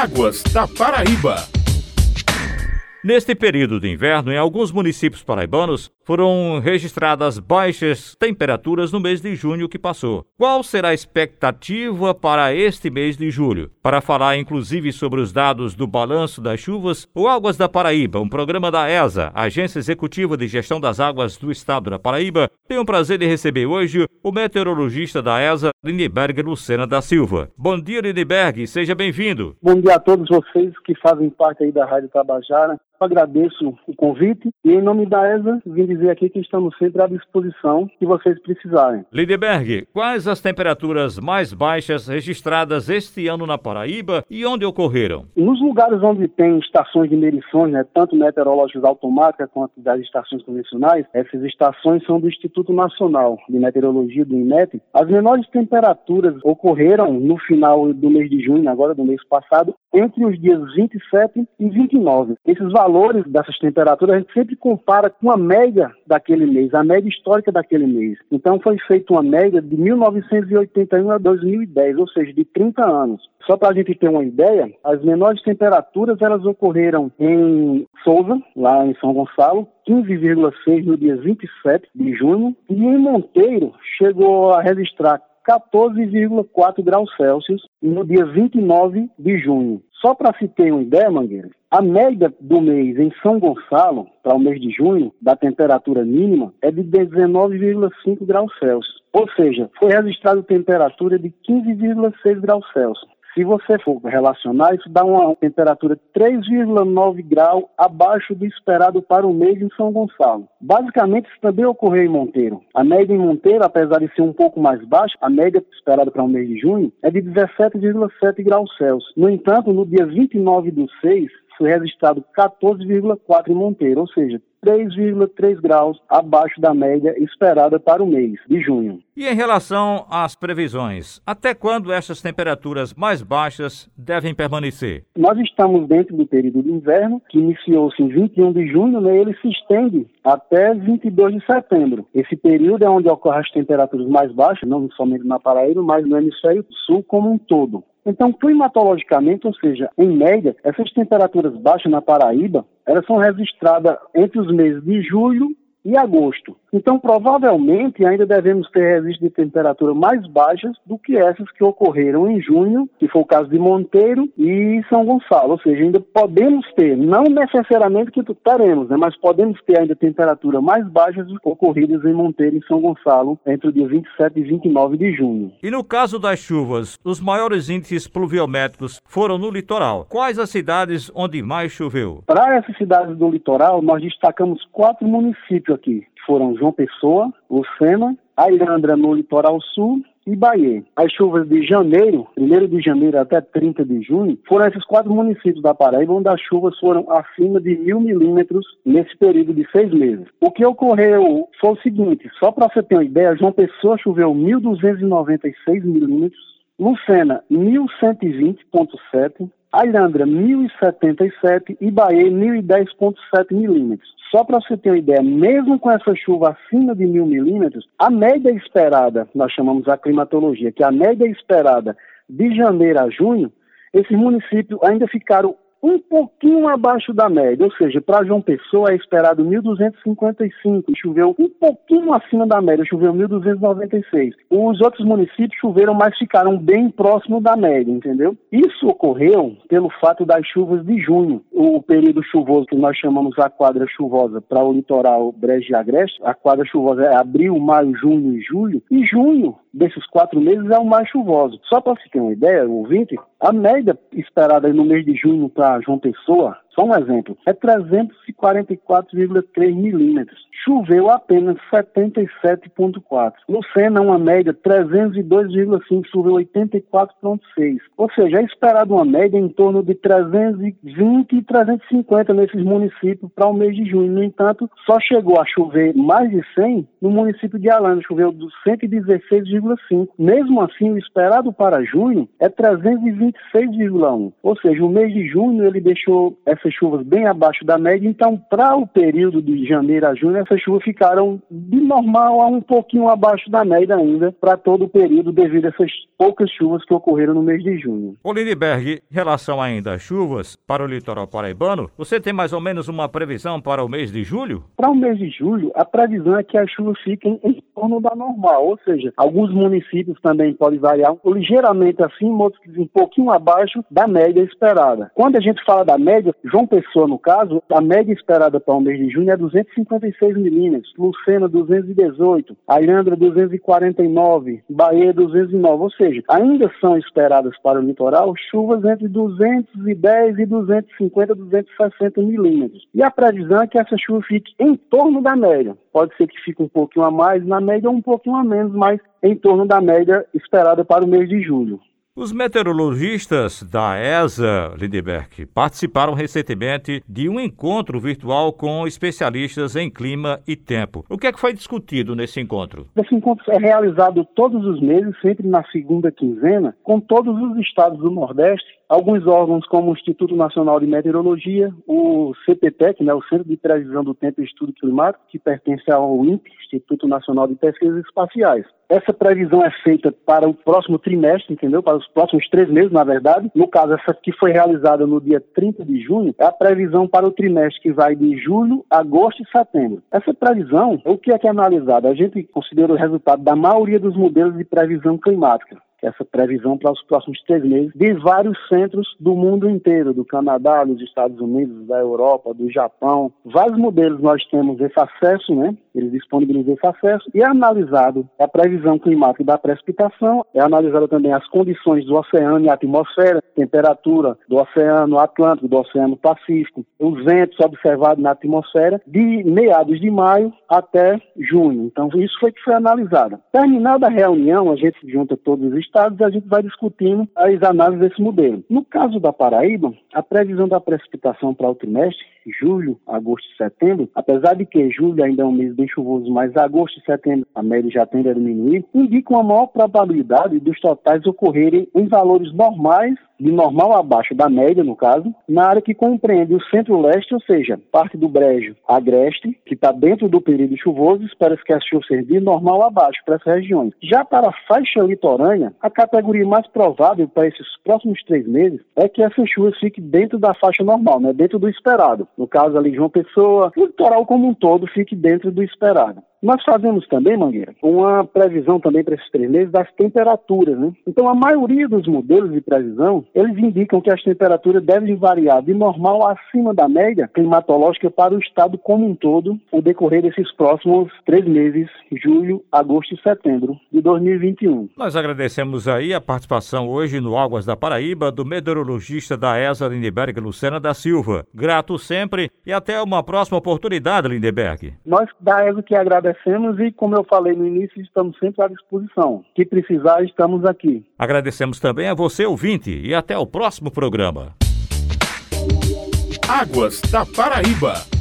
Águas da Paraíba. Neste período de inverno, em alguns municípios paraibanos, foram registradas baixas temperaturas no mês de junho que passou. Qual será a expectativa para este mês de julho? Para falar inclusive sobre os dados do balanço das chuvas, o Águas da Paraíba, um programa da ESA, Agência Executiva de Gestão das Águas do Estado da Paraíba, tem o prazer de receber hoje o meteorologista da ESA, Lindbergh Lucena da Silva. Bom dia, Lindbergh, seja bem-vindo. Bom dia a todos vocês que fazem parte aí da Rádio Tabajara agradeço o convite e, em nome da ESA, vim dizer aqui que estamos sempre à disposição que vocês precisarem. Lindeberg, quais as temperaturas mais baixas registradas este ano na Paraíba e onde ocorreram? Nos lugares onde tem estações de medições, né, tanto meteorológicas automáticas quanto das estações convencionais, essas estações são do Instituto Nacional de Meteorologia, do INMET. As menores temperaturas ocorreram no final do mês de junho, agora do mês passado, entre os dias 27 e 29. Esses valores dessas temperaturas a gente sempre compara com a média daquele mês, a média histórica daquele mês. Então foi feita uma média de 1981 a 2010, ou seja, de 30 anos. Só para a gente ter uma ideia, as menores temperaturas elas ocorreram em Souza, lá em São Gonçalo, 15,6 no dia 27 de junho, e em Monteiro chegou a registrar 14,4 graus Celsius no dia 29 de junho. Só para se ter uma ideia, Mangueira, a média do mês em São Gonçalo, para o mês de junho, da temperatura mínima, é de 19,5 graus Celsius. Ou seja, foi registrada temperatura de 15,6 graus Celsius. Se você for relacionar, isso dá uma temperatura 3,9 graus abaixo do esperado para o mês em São Gonçalo. Basicamente, isso também ocorreu em Monteiro. A média em Monteiro, apesar de ser um pouco mais baixa, a média esperada para o mês de junho é de 17,7 graus Celsius. No entanto, no dia 29 do 6, foi registrado 14,4 em Monteiro, ou seja, 3,3 graus abaixo da média esperada para o mês de junho. E em relação às previsões, até quando essas temperaturas mais baixas devem permanecer? Nós estamos dentro do período de inverno, que iniciou-se em 21 de junho, né, ele se estende até 22 de setembro. Esse período é onde ocorrem as temperaturas mais baixas, não somente na Paraíba, mas no hemisfério sul como um todo. Então, climatologicamente, ou seja, em média, essas temperaturas baixas na Paraíba, elas são registradas entre os meses de julho e agosto. Então, provavelmente, ainda devemos ter registros de temperatura mais baixas do que essas que ocorreram em junho, que foi o caso de Monteiro e São Gonçalo. Ou seja, ainda podemos ter, não necessariamente que teremos, né, mas podemos ter ainda temperaturas mais baixas ocorridas em Monteiro e São Gonçalo entre o dia 27 e 29 de junho. E no caso das chuvas, os maiores índices pluviométricos foram no litoral. Quais as cidades onde mais choveu? Para essas cidades do litoral, nós destacamos quatro municípios aqui foram João Pessoa, Lucena, Ailhandra no litoral sul e Bahia. As chuvas de janeiro, 1 de janeiro até 30 de junho, foram esses quatro municípios da Paraíba onde as chuvas foram acima de mil milímetros nesse período de seis meses. O que ocorreu foi o seguinte, só para você ter uma ideia, João Pessoa choveu 1.296 milímetros, Lucena 1.120,7, Alhandra 1.077 e Bahia 1.010,7 milímetros. Só para você ter uma ideia, mesmo com essa chuva acima de mil milímetros, a média esperada, nós chamamos a climatologia, que é a média esperada de janeiro a junho, esses municípios ainda ficaram um pouquinho abaixo da média, ou seja, para João Pessoa é esperado 1.255, choveu um pouquinho acima da média, choveu 1.296. Os outros municípios choveram, mas ficaram bem próximo da média, entendeu? Isso ocorreu pelo fato das chuvas de junho, o período chuvoso que nós chamamos a quadra chuvosa para o litoral Brejo e Agreste, a quadra chuvosa é abril, maio, junho e julho, e junho desses quatro meses é o mais chuvoso. Só para se ter uma ideia, ouvinte, a média esperada no mês de junho para João Pessoa só um exemplo, é 344,3 milímetros. Choveu apenas 77,4. Lucena, uma média 302,5, choveu 84,6. Ou seja, é esperado uma média em torno de 320 e 350 nesses municípios para o mês de junho. No entanto, só chegou a chover mais de 100 no município de Alana, choveu 116,5. Mesmo assim, o esperado para junho é 326,1. Ou seja, o mês de junho ele deixou essa essas chuvas bem abaixo da média, então para o período de janeiro a junho, essas chuvas ficaram de normal a um pouquinho abaixo da média ainda para todo o período devido a essas poucas chuvas que ocorreram no mês de junho. O Lindbergh, em relação ainda às chuvas para o litoral paraibano, você tem mais ou menos uma previsão para o mês de julho? Para o mês de julho, a previsão é que as chuvas fiquem em torno da normal, ou seja, alguns municípios também podem variar ligeiramente acima, outros um pouquinho abaixo da média esperada. Quando a gente fala da média, João Pessoa, no caso, a média esperada para o mês de junho é 256 milímetros, Lucena 218, Ayandra 249, Bahia 209, ou seja, ainda são esperadas para o litoral chuvas entre 210 e 250, 260 milímetros. E a previsão é que essa chuva fique em torno da média. Pode ser que fique um pouquinho a mais na média ou um pouquinho a menos, mas em torno da média esperada para o mês de julho. Os meteorologistas da ESA, Lindbergh, participaram recentemente de um encontro virtual com especialistas em clima e tempo. O que é que foi discutido nesse encontro? Esse encontro é realizado todos os meses, sempre na segunda quinzena, com todos os estados do Nordeste alguns órgãos como o Instituto Nacional de Meteorologia, o CPTEC, né, o Centro de Previsão do Tempo e Estudo Climático, que pertence ao INPE, Instituto Nacional de Pesquisas Espaciais. Essa previsão é feita para o próximo trimestre, entendeu? Para os próximos três meses, na verdade. No caso, essa que foi realizada no dia 30 de junho, é a previsão para o trimestre que vai de julho, agosto e setembro. Essa previsão, o que é que é analisado? A gente considera o resultado da maioria dos modelos de previsão climática essa previsão para os próximos três meses, de vários centros do mundo inteiro, do Canadá, dos Estados Unidos, da Europa, do Japão. Vários modelos nós temos esse acesso, né? Eles disponibilizam esse acesso e é analisado a previsão climática da precipitação, é analisada também as condições do oceano e atmosfera, temperatura do oceano Atlântico, do oceano Pacífico, os ventos observados na atmosfera de meados de maio até junho. Então, isso foi que foi analisado. Terminada a reunião, a gente junta todos os estados e a gente vai discutindo as análises desse modelo. No caso da Paraíba, a previsão da precipitação para o trimestre, julho, agosto e setembro, apesar de que julho ainda é um mês bem chuvoso, mas agosto e setembro a média já tende a diminuir, indicam a maior probabilidade dos totais ocorrerem em valores normais de normal abaixo da média, no caso, na área que compreende o centro-leste, ou seja, parte do Brejo Agreste, que está dentro do período chuvoso, espera-se que a chuva de normal abaixo para essas regiões. Já para a faixa litorânea, a categoria mais provável para esses próximos três meses é que essa chuva fique dentro da faixa normal, né, dentro do esperado. No caso ali de uma pessoa, o litoral como um todo fique dentro do esperado. Nós fazemos também, Mangueira, uma previsão também para esses três meses das temperaturas, né? Então, a maioria dos modelos de previsão, eles indicam que as temperaturas devem variar de normal acima da média climatológica para o estado como um todo, o decorrer desses próximos três meses, julho, agosto e setembro de 2021. Nós agradecemos aí a participação hoje no Águas da Paraíba do meteorologista da ESA Lindeberg, Lucena da Silva. Grato sempre e até uma próxima oportunidade, Lindeberg. Nós da ESA que agradecemos agradecemos e, como eu falei no início, estamos sempre à disposição. Que precisar, estamos aqui. Agradecemos também a você, ouvinte, e até o próximo programa. Águas da Paraíba.